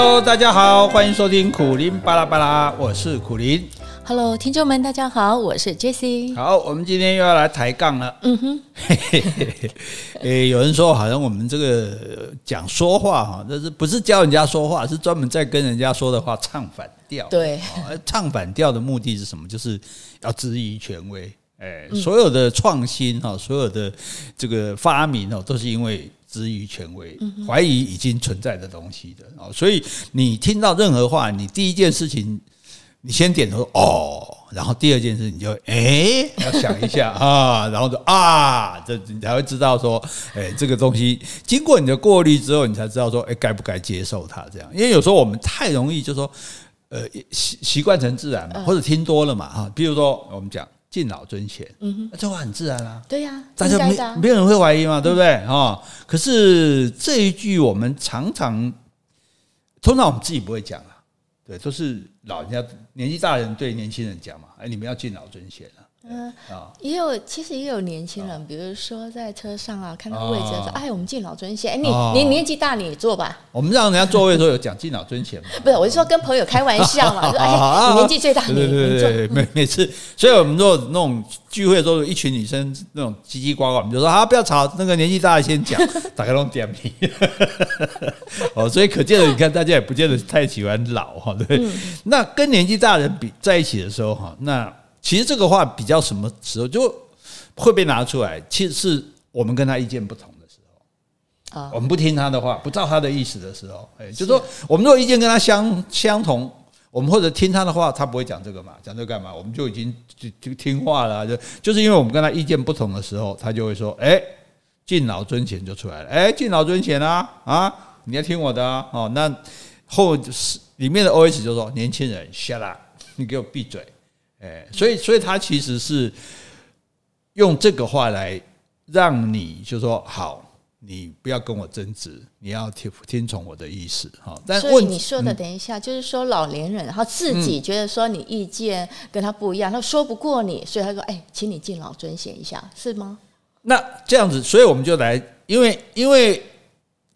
Hello，大家好，欢迎收听苦林巴拉巴拉，我是苦林。Hello，听众们，大家好，我是 Jessie。好，我们今天又要来抬杠了。嗯哼，诶，有人说好像我们这个讲说话哈，这是不是教人家说话，是专门在跟人家说的话唱反调。对，唱反调的目的是什么？就是要质疑权威。诶，所有的创新哈，所有的这个发明哦，都是因为质疑权威，怀疑已经存在的东西的哦。所以你听到任何话，你第一件事情。你先点头哦，然后第二件事你就哎要想一下啊，然后就啊，这你才会知道说，哎，这个东西经过你的过滤之后，你才知道说，哎，该不该接受它这样？因为有时候我们太容易就说，呃，习习惯成自然嘛，或者听多了嘛哈。比如说我们讲敬老尊贤，嗯哼，这话很自然啊，对呀，大家没没有人会怀疑嘛，对不对哦？可是这一句我们常常，通常我们自己不会讲啊。对，都是老人家年纪大的人对年轻人讲嘛，哎，你们要敬老尊贤啊。嗯啊，也有其实也有年轻人，比如说在车上啊，看到位置说，哎，我们敬老尊贤。哎，你你年纪大，你也坐吧。我们让人家座位的时候有讲敬老尊贤嘛？不是，我是说跟朋友开玩笑嘛，说哎，你年纪最大，你你坐。每 每次，所以我们做那种聚会的时候，一群女生那种叽叽呱呱，我们就说啊，不要吵，那个年纪大的先讲，打开那种点名。哦，所以可见的，你看大家也不见得太喜欢老哈，对。那跟年纪大的人比在一起的时候哈，那。其实这个话比较什么时候就会被拿出来？其实是我们跟他意见不同的时候啊，我们不听他的话，不照他的意思的时候，哎，就说我们如果意见跟他相相同，我们或者听他的话，他不会讲这个嘛，讲这个干嘛？我们就已经就就听话了，就就是因为我们跟他意见不同的时候，他就会说，哎，敬老尊贤就出来了，哎，敬老尊贤啊啊，你要听我的啊，哦，那后是里面的 OS 就说，年轻人 shut up，你给我闭嘴。哎，所以，所以他其实是用这个话来让你就说好，你不要跟我争执，你要听听从我的意思哈。但所以你说的，等一下，就是说老年人，他自己觉得说你意见跟他不一样，他说不过你，所以他说：“哎，请你敬老尊贤一下，是吗？”那这样子，所以我们就来，因为因为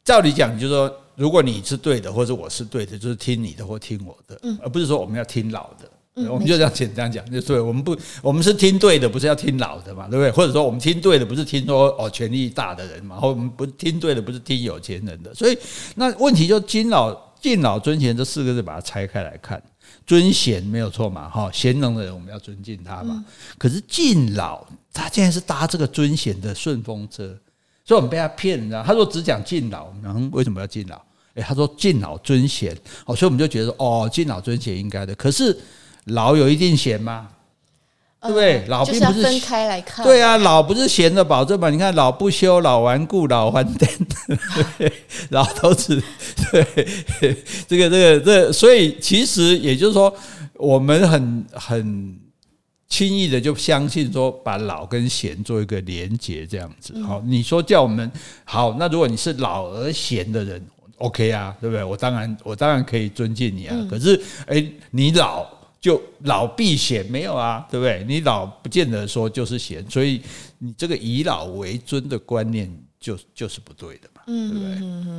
照理讲，就是说，如果你是对的，或者我是对的，就是听你的或听我的，而不是说我们要听老的。我们就这样简单讲，就对，我们不，我们是听对的，不是要听老的嘛，对不对？或者说我们听对的，不是听说哦权力大的人嘛，或我们不听对的，不是听有钱人的。所以那问题就敬老敬老尊贤这四个字，把它拆开来看，尊贤没有错嘛，哈，贤能的人我们要尊敬他嘛。可是敬老他竟然是搭这个尊贤的顺风车，所以我们被他骗，你知道？他说只讲敬老，嗯，为什么要敬老？诶，他说敬老尊贤，哦，所以我们就觉得哦，敬老尊贤应该的，可是。老有一定闲吗？对不对？老并不是分开来看。对啊，老不是闲的保证嘛？你看，老不休，老顽固，老顽童，老头子。对，这个，这个，这，所以其实也就是说，我们很很轻易的就相信说，把老跟闲做一个连结，这样子。好，你说叫我们好，那如果你是老而闲的人，OK 啊，对不对？我当然，我当然可以尊敬你啊。可是，哎，你老。就老避嫌没有啊，对不对？你老不见得说就是嫌，所以你这个以老为尊的观念就就是不对的嘛，对不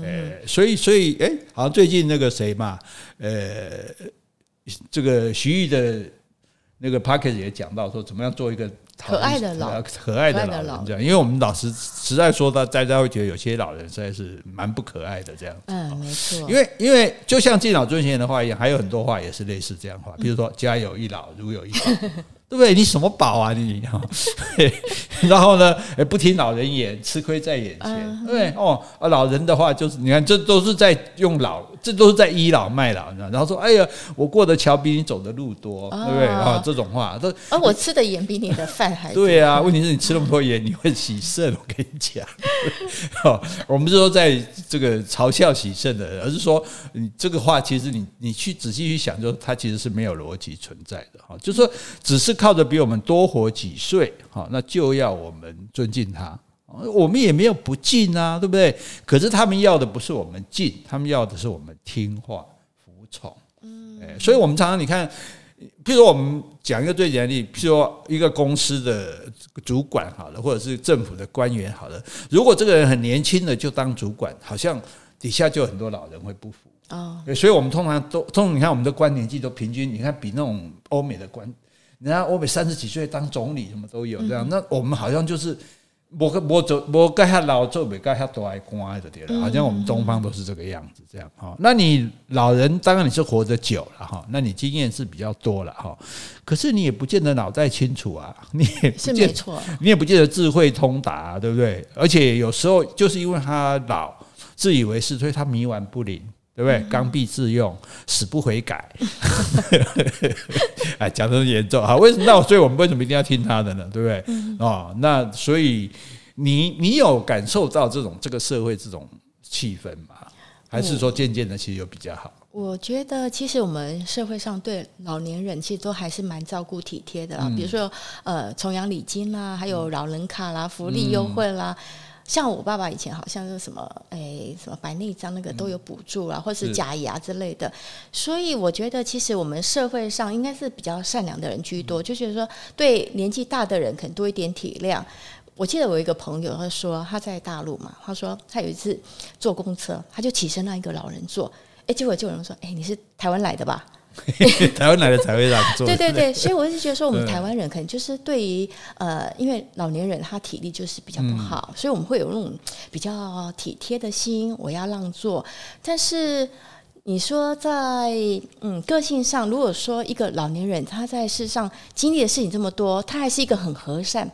对？诶，所以所以哎，好像最近那个谁嘛，呃，这个徐玉的那个 Podcast 也讲到说，怎么样做一个。可爱的老，可爱的老人这样，因为我们老实实在说到，大家会觉得有些老人实在是蛮不可爱的这样。嗯，没错。因为因为就像敬老尊贤的话一样，还有很多话也是类似这样话，比如说“家有一老，如有一宝”。对不对？你什么宝啊你？然后呢？不听老人言，吃亏在眼前。对？哦，老人的话就是，你看，这都是在用老，这都是在倚老卖老，然后说，哎呀，我过的桥比你走的路多，对不对？啊，这种话都。而我吃的盐比你的饭还多。对啊，问题是你吃那么多盐，你会洗肾。我跟你讲，哦，我们不是说在这个嘲笑洗肾的人，而是说你这个话，其实你你去仔细去想，就是它其实是没有逻辑存在的。哈，就是说，只是。靠着比我们多活几岁，好，那就要我们尊敬他。我们也没有不敬啊，对不对？可是他们要的不是我们敬，他们要的是我们听话服从。嗯，所以我们常常你看，譬如说我们讲一个最简单的例，譬如说一个公司的主管好了，或者是政府的官员好了，如果这个人很年轻的就当主管，好像底下就很多老人会不服。哦，所以我们通常都，通常你看我们的官年纪都平均，你看比那种欧美的官，人家欧美三十几岁当总理什么都有这样，嗯、那我们好像就是。我跟我走，我跟他老做，没跟他多爱关的对了，好像我们东方都是这个样子，这样哈。那你老人当然你是活得久了哈，那你经验是比较多了哈。可是你也不见得脑袋清楚啊，你也不见，没错，你也不见得智慧通达，对不对？而且有时候就是因为他老，自以为是，所以他迷顽不灵。对不对？刚愎自用，死不悔改。哎，讲得很严重啊。为什么？那所以我们为什么一定要听他的呢？对不对？哦，那所以你你有感受到这种这个社会这种气氛吗？还是说渐渐的其实有比较好？我觉得其实我们社会上对老年人其实都还是蛮照顾体贴的啦。比如说呃，重阳礼金啦，还有老人卡啦，福利优惠啦。像我爸爸以前好像是什么，哎，什么白内障那个都有补助啊，或是假牙之类的。所以我觉得，其实我们社会上应该是比较善良的人居多，就觉得说对年纪大的人可能多一点体谅。我记得我一个朋友，他说他在大陆嘛，他说他有一次坐公车，他就起身让一个老人坐，哎，结果就有人说，哎，你是台湾来的吧？台湾来的才会让座。对对对，所以我是觉得说，我们台湾人可能就是对于呃，因为老年人他体力就是比较不好，嗯、所以我们会有那种比较体贴的心，我要让座。但是你说在嗯个性上，如果说一个老年人他在世上经历的事情这么多，他还是一个很和善。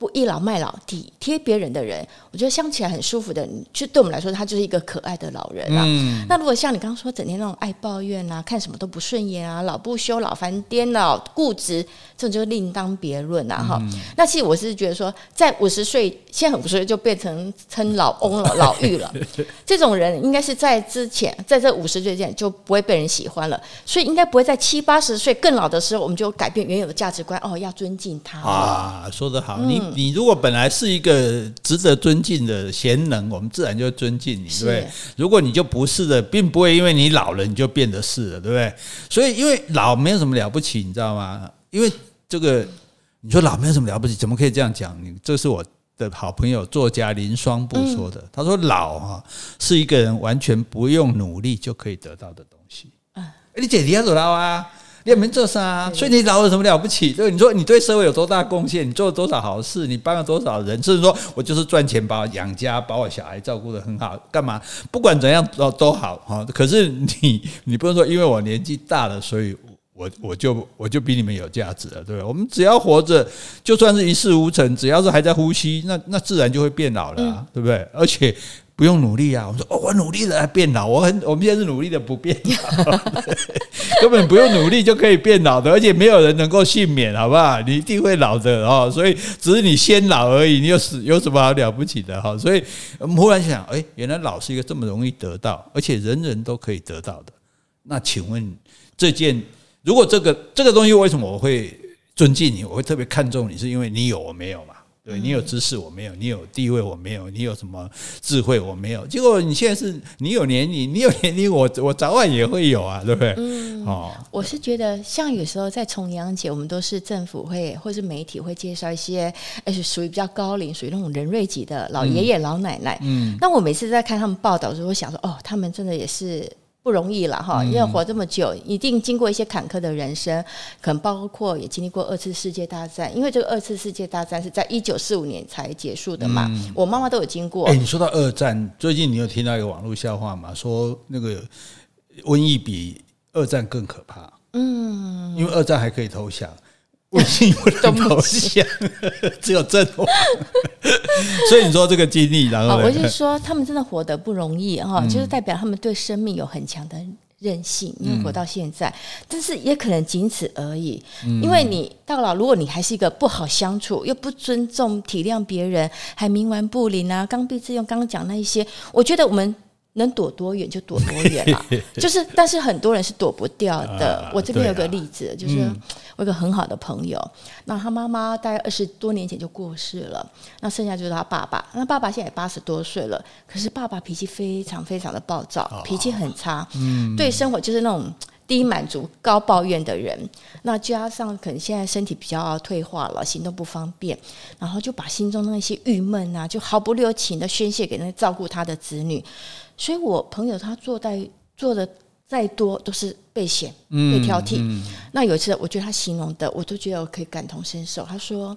不倚老卖老、体贴别人的人，我觉得相起来很舒服的。就对我们来说，他就是一个可爱的老人啊。嗯、那如果像你刚刚说，整天那种爱抱怨啊，看什么都不顺眼啊，老不休、老烦颠、老固执，这种就另当别论啊。哈、嗯，那其实我是觉得说，在五十岁，现在五十岁就变成称老翁了、老妪了。这种人应该是在之前，在这五十岁之前就不会被人喜欢了，所以应该不会在七八十岁更老的时候，我们就改变原有的价值观。哦，要尊敬他啊，说得好，你、嗯。你如果本来是一个值得尊敬的贤能，我们自然就尊敬你，对不对？如果你就不是的，并不会因为你老了你就变得是了，对不对？所以，因为老没有什么了不起，你知道吗？因为这个，你说老没有什么了不起，怎么可以这样讲？你这是我的好朋友作家林双布说的，他说老哈是一个人完全不用努力就可以得到的东西。嗯，你姐你要走了啊？你也没做啥，所以你老有什么了不起？对，你说你对社会有多大贡献？你做了多少好事？你帮了多少人？甚至说我就是赚钱把我养家，把我小孩照顾得很好，干嘛？不管怎样都都好哈。可是 你你不能说因为我年纪大了，所以我我就我就比你们有价值了，对不对？我们只要活着，就算是一事无成，只要是还在呼吸，那那自然就会变老了，啊，对不对？而且。不用努力啊！我们说哦，我努力了，变老。我很，我们现在是努力的不变老，根本不用努力就可以变老的，而且没有人能够幸免，好不好？你一定会老的哦。所以只是你先老而已，你有什有什么好了不起的哈？所以我们忽然想，哎，原来老是一个这么容易得到，而且人人都可以得到的。那请问这件，如果这个这个东西为什么我会尊敬你？我会特别看重你，是因为你有我没有嘛？对，你有知识我没有，你有地位我没有，你有什么智慧我没有。结果你现在是你有年龄，你有年龄，我我早晚也会有啊，对不对？嗯，哦，我是觉得像有时候在重阳节，我们都是政府会或是媒体会介绍一些，而且属于比较高龄，属于那种人瑞级的老爷爷老奶奶。嗯，那我每次在看他们报道的时候，我想说，哦，他们真的也是。不容易了哈，因为活这么久，一定经过一些坎坷的人生，可能包括也经历过二次世界大战。因为这个二次世界大战是在一九四五年才结束的嘛，嗯、我妈妈都有经过。哎、欸，你说到二战，最近你有听到一个网络笑话吗？说那个瘟疫比二战更可怕。嗯，因为二战还可以投降。我信不能投降，只有阵亡。所以你说这个经历，然后我就是说，他们真的活得不容易哈，就是代表他们对生命有很强的韧性，因为活到现在。但是也可能仅此而已，因为你到老，如果你还是一个不好相处，又不尊重、体谅别人，还冥顽不灵啊，刚愎自用，刚刚讲那一些，我觉得我们。能躲多远就躲多远了，就是，但是很多人是躲不掉的。我这边有个例子，就是我有个很好的朋友，那他妈妈大概二十多年前就过世了，那剩下就是他爸爸。那爸爸现在也八十多岁了，可是爸爸脾气非常非常的暴躁，脾气很差，对生活就是那种低满足、高抱怨的人。那加上可能现在身体比较退化了，行动不方便，然后就把心中那些郁闷啊，就毫不留情的宣泄给那照顾他的子女。所以，我朋友他做在做的再多都是被嫌、被挑剔。那有一次，我觉得他形容的，我都觉得我可以感同身受。他说，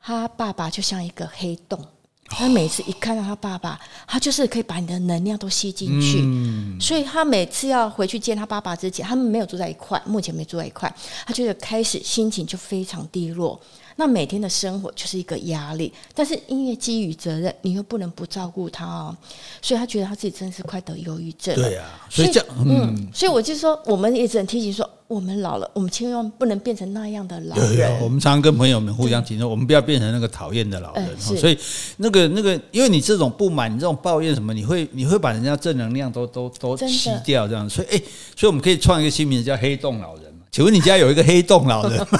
他爸爸就像一个黑洞。他每次一看到他爸爸，他就是可以把你的能量都吸进去，嗯、所以他每次要回去见他爸爸之前，他们没有住在一块，目前没住在一块，他就开始心情就非常低落。那每天的生活就是一个压力，但是因为基于责任，你又不能不照顾他哦，所以他觉得他自己真的是快得忧郁症。对啊，所以这样，嗯，所以我就说，我们也只能提醒说，我们老了，我们千万不能变成那样的老人。有有，我们常常跟朋友们互相提醒，我们不要变成那个讨厌的老人。所以那个那个，因为你这种不满，你这种抱怨什么，你会你会把人家正能量都都都吸掉，这样。所以哎，所以我们可以创一个新名字叫“黑洞老人”。请问你家有一个黑洞老人吗？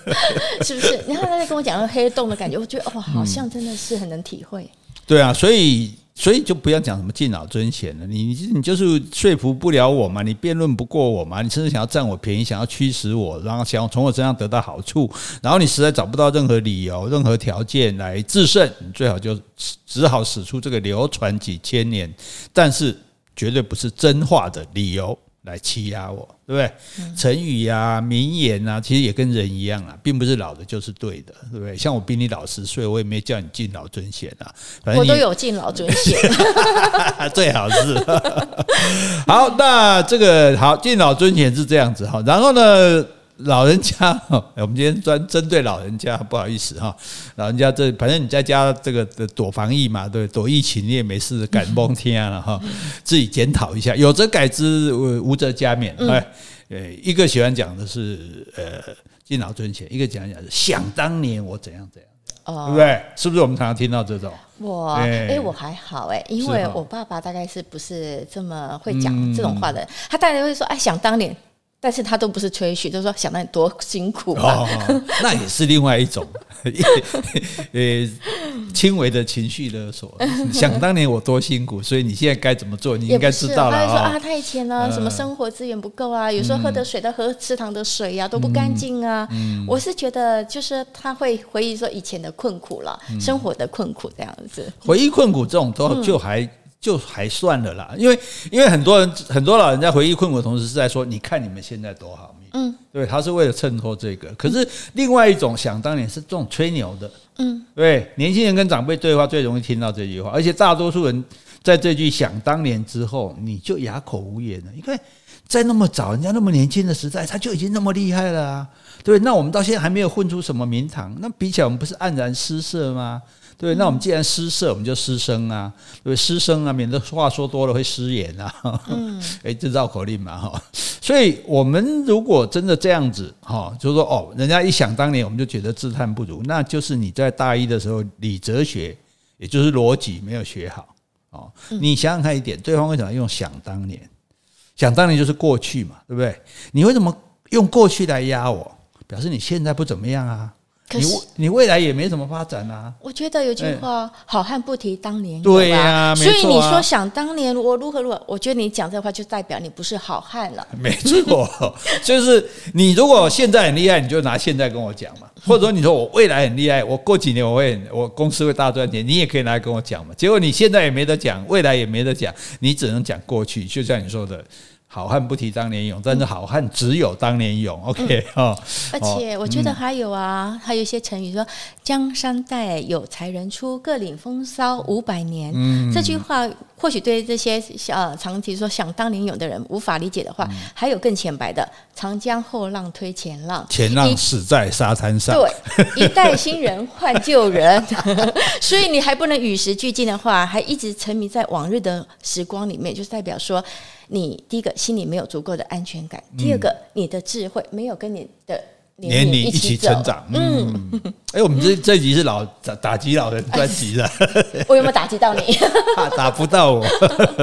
是不是？然后他在跟我讲那个黑洞的感觉，我觉得哇，好像真的是很能体会。对啊，所以所以就不要讲什么敬老尊贤了。你你就是说服不了我嘛，你辩论不过我嘛，你甚至想要占我便宜，想要驱使我，然后想要从我身上得到好处，然后你实在找不到任何理由、任何条件来制胜，你最好就只好使出这个流传几千年，但是绝对不是真话的理由。来欺压我，对不对？嗯、成语啊、名言啊，其实也跟人一样啊，并不是老的就是对的，对不对？像我比你老十岁，我也没叫你敬老尊贤啊。反正我都有敬老尊贤，最好是。好，那这个好，敬老尊贤是这样子哈。然后呢？老人家，我们今天专针对老人家，不好意思哈。老人家这反正你在家这个躲防疫嘛，对，躲疫情你也没事，敢蒙天了哈。自己检讨一下，有则改之，无则加勉。哎，呃，一个喜欢讲的是呃敬老尊贤，一个讲讲是想当年我怎样怎样，哦对不对？是不是我们常常听到这种？我哎，我还好哎，因为我爸爸大概是不是这么会讲这种话的？他大概会说哎，想当年。但是他都不是吹嘘，就是说想到你多辛苦啊，哦，那也是另外一种，呃，轻微的情绪勒索。想当年我多辛苦，所以你现在该怎么做，你应该知道了。说啊，他以前呢，什么生活资源不够啊，有时候喝的水都喝池塘的水呀都不干净啊。我是觉得，就是他会回忆说以前的困苦了，生活的困苦这样子。回忆困苦这种都就还。就还算了啦，因为因为很多人很多老人家回忆困苦的同时是在说，你看你们现在多好命，嗯，对，他是为了衬托这个。可是另外一种想当年是这种吹牛的，嗯，对，年轻人跟长辈对话最容易听到这句话，而且大多数人在这句想当年之后，你就哑口无言了，因为在那么早人家那么年轻的时代，他就已经那么厉害了啊，对，那我们到现在还没有混出什么名堂，那比起来我们不是黯然失色吗？对，那我们既然失色，我们就失声啊，对，失声啊，免得话说多了会失言啊。嗯，哎，这绕口令嘛，哈。所以，我们如果真的这样子，哈，就是说，哦，人家一想当年，我们就觉得自叹不如，那就是你在大一的时候理哲学，也就是逻辑没有学好。哦，你想想看一点，对方为什么用想当年？想当年就是过去嘛，对不对？你为什么用过去来压我？表示你现在不怎么样啊。可是你你未来也没什么发展啊！我觉得有句话，“好汉不提当年勇”，对呀，所以你说想当年我如何如何，我觉得你讲这话就代表你不是好汉了。没错，就是你如果现在很厉害，你就拿现在跟我讲嘛；或者说你说我未来很厉害，我过几年我会我公司会大赚钱，你也可以拿来跟我讲嘛。结果你现在也没得讲，未来也没得讲，你只能讲过去。就像你说的。好汉不提当年勇，但是好汉只有当年勇。嗯、OK 哈，而且我觉得还有啊，嗯、还有一些成语说“江山代有才人出，各领风骚五百年”。嗯，这句话或许对这些呃长期说想当年勇的人无法理解的话，嗯、还有更浅白的“长江后浪推前浪，前浪死在沙滩上”。对，一代新人换旧人，所以你还不能与时俱进的话，还一直沉迷在往日的时光里面，就是代表说。你第一个心里没有足够的安全感，第二个你的智慧没有跟你的年龄一起成长。嗯，哎，我们这这集是老打打击老人专辑了，我有没有打击到你？打不到我。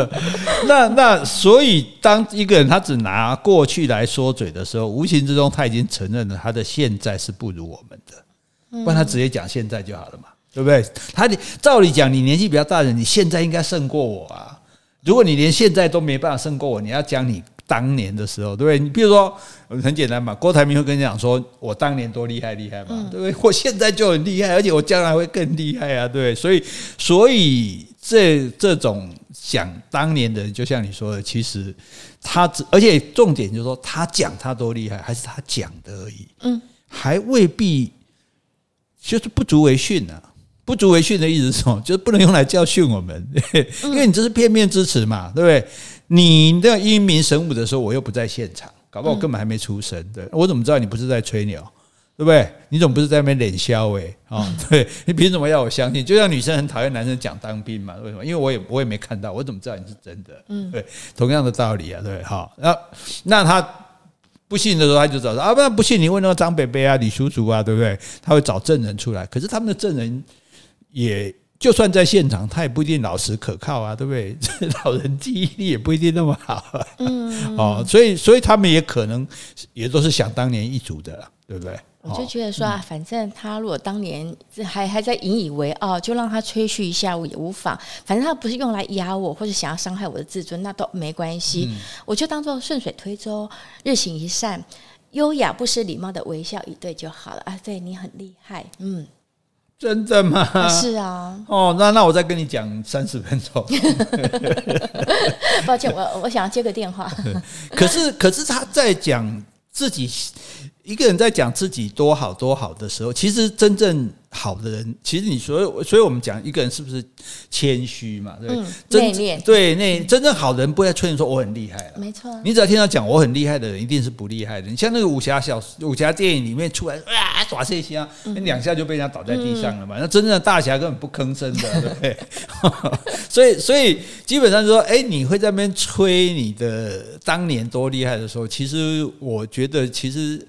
那那所以，当一个人他只拿过去来说嘴的时候，无形之中他已经承认了他的现在是不如我们的，不然他直接讲现在就好了嘛，对不对？他照理讲，你年纪比较大的人，你现在应该胜过我啊。如果你连现在都没办法胜过我，你要讲你当年的时候，对不对？你比如说，很简单嘛，郭台铭会跟你讲说，我当年多厉害厉害嘛，嗯、对不对？我现在就很厉害，而且我将来会更厉害啊，对不对？所以，所以这这种讲当年的人，就像你说的，其实他只，而且重点就是说，他讲他多厉害，还是他讲的而已。嗯，还未必就是不足为训啊。不足为训的意思是什么？就是不能用来教训我们，因为你这是片面之词嘛，对不对？你那英明神武的时候，我又不在现场，搞不好我根本还没出生，对，我怎么知道你不是在吹牛？对不对？你怎么不是在那边脸笑？诶？啊，对，你凭什么要我相信？就像女生很讨厌男生讲当兵嘛，为什么？因为我也我也没看到，我怎么知道你是真的？嗯，对，同样的道理啊，对，好，那那他不信的时候，他就找说啊，不然不信你问那个张北北啊、李叔叔啊，对不对？他会找证人出来，可是他们的证人也就算在现场，他也不一定老实可靠啊，对不对？老人记忆力也不一定那么好，啊嗯，哦，所以所以他们也可能也都是想当年一族的，对不对？我就觉得说啊，反正他如果当年还还在引以为傲，就让他吹嘘一下我也无妨。反正他不是用来压我或者想要伤害我的自尊，那都没关系。我就当做顺水推舟，日行一善，优雅不失礼貌的微笑以对就好了啊。对，你很厉害，嗯，真的吗？啊是啊。哦，那那我再跟你讲三十分钟。抱歉，我我想要接个电话。可是可是他在讲自己。一个人在讲自己多好多好的时候，其实真正好的人，其实你所有，所以我们讲一个人是不是谦虚嘛？对，内敛。对，那真正好的人不会吹你说我很厉害了。没错。你只要听到讲我很厉害的人，一定是不厉害的。你像那个武侠小武侠电影里面出来啊耍这些啊，两下就被人家倒在地上了嘛。那真正的大侠根本不吭声的，对不对？所以，所以基本上就说，哎，你会在那边吹你的当年多厉害的时候，其实我觉得，其实。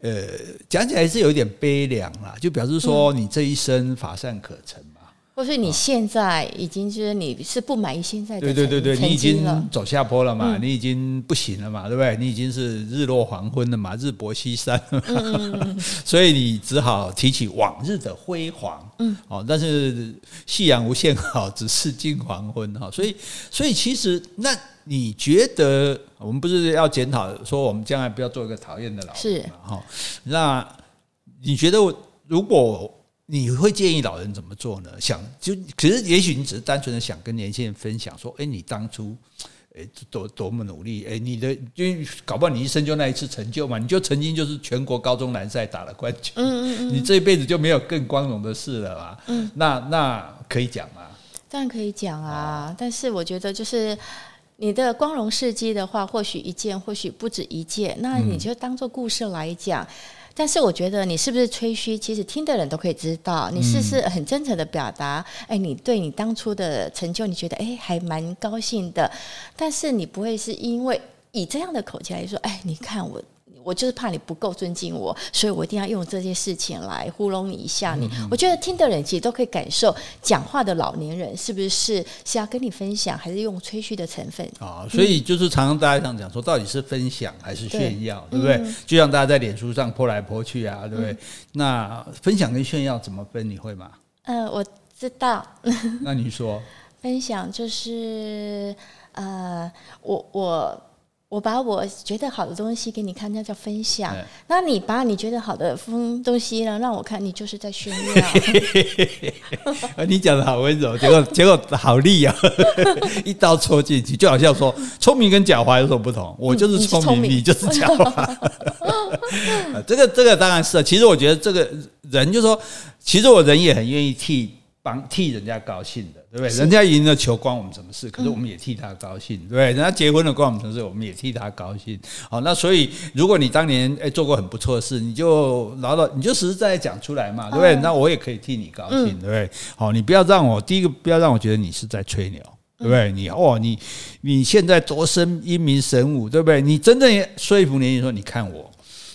呃，讲起来是有点悲凉啦，就表示说你这一生乏善可陈嘛，或是你现在已经就是你是不满意现在的，对对对对，你已经走下坡了嘛，你已经不行了嘛，对不对？你已经是日落黄昏了嘛，日薄西山了嘛，所以你只好提起往日的辉煌，嗯，哦，但是夕阳无限好，只是近黄昏哈，所以所以其实那。你觉得我们不是要检讨说我们将来不要做一个讨厌的老人嘛？哈，那你觉得如果你会建议老人怎么做呢？想就可是也许你只是单纯的想跟年轻人分享说，哎，你当初哎多多么努力，哎，你的就搞不好你一生就那一次成就嘛，你就曾经就是全国高中篮赛打了冠军，嗯嗯，你这一辈子就没有更光荣的事了嘛？嗯，那那可以讲吗？当然可以讲啊，但是我觉得就是。你的光荣事迹的话，或许一件，或许不止一件，那你就当做故事来讲。嗯、但是我觉得你是不是吹嘘，其实听的人都可以知道，你是不是很真诚的表达？哎，你对你当初的成就，你觉得哎还蛮高兴的，但是你不会是因为以这样的口气来说，哎，你看我。我就是怕你不够尊敬我，所以我一定要用这件事情来糊弄你一下你。我觉得听的人其实都可以感受，讲话的老年人是不是是是要跟你分享，还是用吹嘘的成分啊？所以就是常常大家这样讲说，到底是分享还是炫耀，对，对不对？就像大家在脸书上泼来泼去啊，对不对？那分享跟炫耀怎么分？你会吗？嗯、呃，我知道。那你说，分享就是呃，我我。我把我觉得好的东西给你看，那叫分享。那你把你觉得好的风东西呢，让我看，你就是在炫耀。你讲的好温柔，结果 结果好利啊！一刀戳进去，就好像说聪明跟狡猾有什么不同？我就是聪明，你，你就是狡猾。这个这个当然是啊。其实我觉得这个人就是说，其实我人也很愿意替。帮替人家高兴的，对不对？人家赢了球，关我们什么事？可是我们也替他高兴，对不对？人家结婚了，关我们什么事？我们也替他高兴。好，那所以，如果你当年诶做过很不错的事，你就老老，你就实实在在讲出来嘛，对不对？那我也可以替你高兴，对不对？好，你不要让我第一个不要让我觉得你是在吹牛，对不对？你哦，你你现在多生英明神武，对不对？你真正说服年轻人说，你看我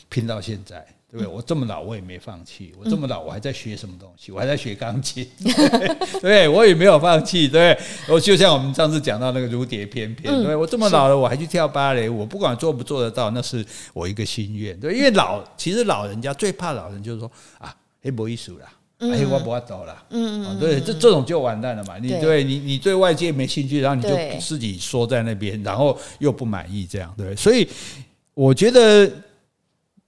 拼到现在。对，我这么老，我也没放弃。我这么老，我还在学什么东西？我还在学钢琴。对，我也没有放弃。对，我就像我们上次讲到那个如蝶翩翩。对，我这么老了，我还去跳芭蕾。我不管做不做得到，那是我一个心愿。对，因为老，其实老人家最怕老人就是说啊，哎，没意思啦，哎，我不要走了。嗯嗯。对，这这种就完蛋了嘛。你对你你对外界没兴趣，然后你就自己缩在那边，然后又不满意，这样对。所以我觉得。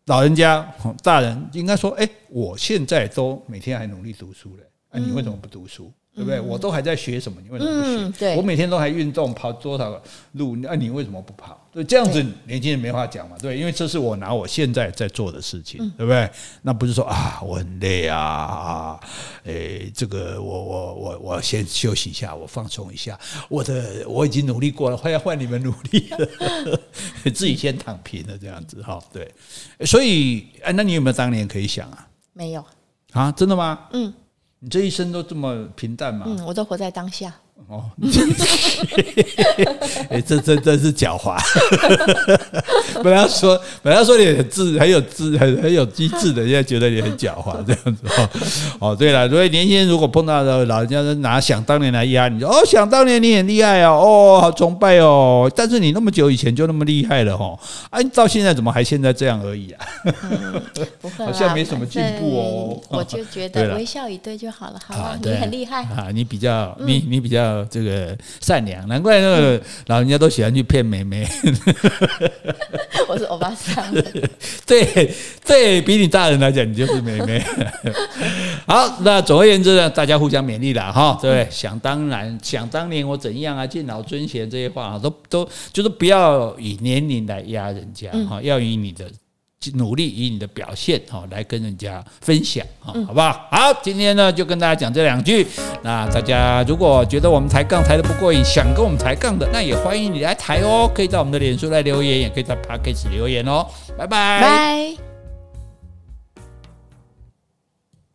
老人家、大人应该说：“哎，我现在都每天还努力读书嘞，啊，你为什么不读书？对不对？我都还在学什么？你为什么不学？嗯、对，我每天都还运动，跑多少个路？那你为什么不跑？对，这样子年轻人没话讲嘛。对，因为这是我拿我现在在做的事情，对不对？那不是说啊，我很累啊啊，诶，这个我我我我先休息一下，我放松一下。我的我已经努力过了，快要换你们努力了，自己先躺平了，这样子哈。对，所以哎，那你有没有当年可以想啊？没有啊？真的吗？嗯。你这一生都这么平淡吗？嗯，我都活在当下。哦，哎，这这真是狡猾。本来说本来说你很智很有智很很有机智的，现在觉得你很狡猾这样子哦。哦，对了，所以年轻人如果碰到的老人家拿想当年来压你，说哦，想当年你很厉害哦，哦，好崇拜哦。但是你那么久以前就那么厉害了哦，啊，到现在怎么还现在这样而已啊？嗯、不会，好像没什么进步哦。我就觉得 微笑以对就好了，好吧？你很厉害啊，你比较你你比较。这个善良，难怪那个老人家都喜欢去骗妹妹。我是欧巴桑。对对，比你大人来讲，你就是妹妹。好，那总而言之呢，大家互相勉励了哈。对，想当然，想当年我怎样啊，敬老尊贤这些话啊都都就是不要以年龄来压人家哈，要以你的。努力以你的表现哈来跟人家分享哈，好不好？好，今天呢就跟大家讲这两句。那大家如果觉得我们抬杠抬得不过瘾，想跟我们抬杠的，那也欢迎你来抬哦。可以到我们的脸书来留言，也可以在 Podcast 留言哦。拜拜。拜。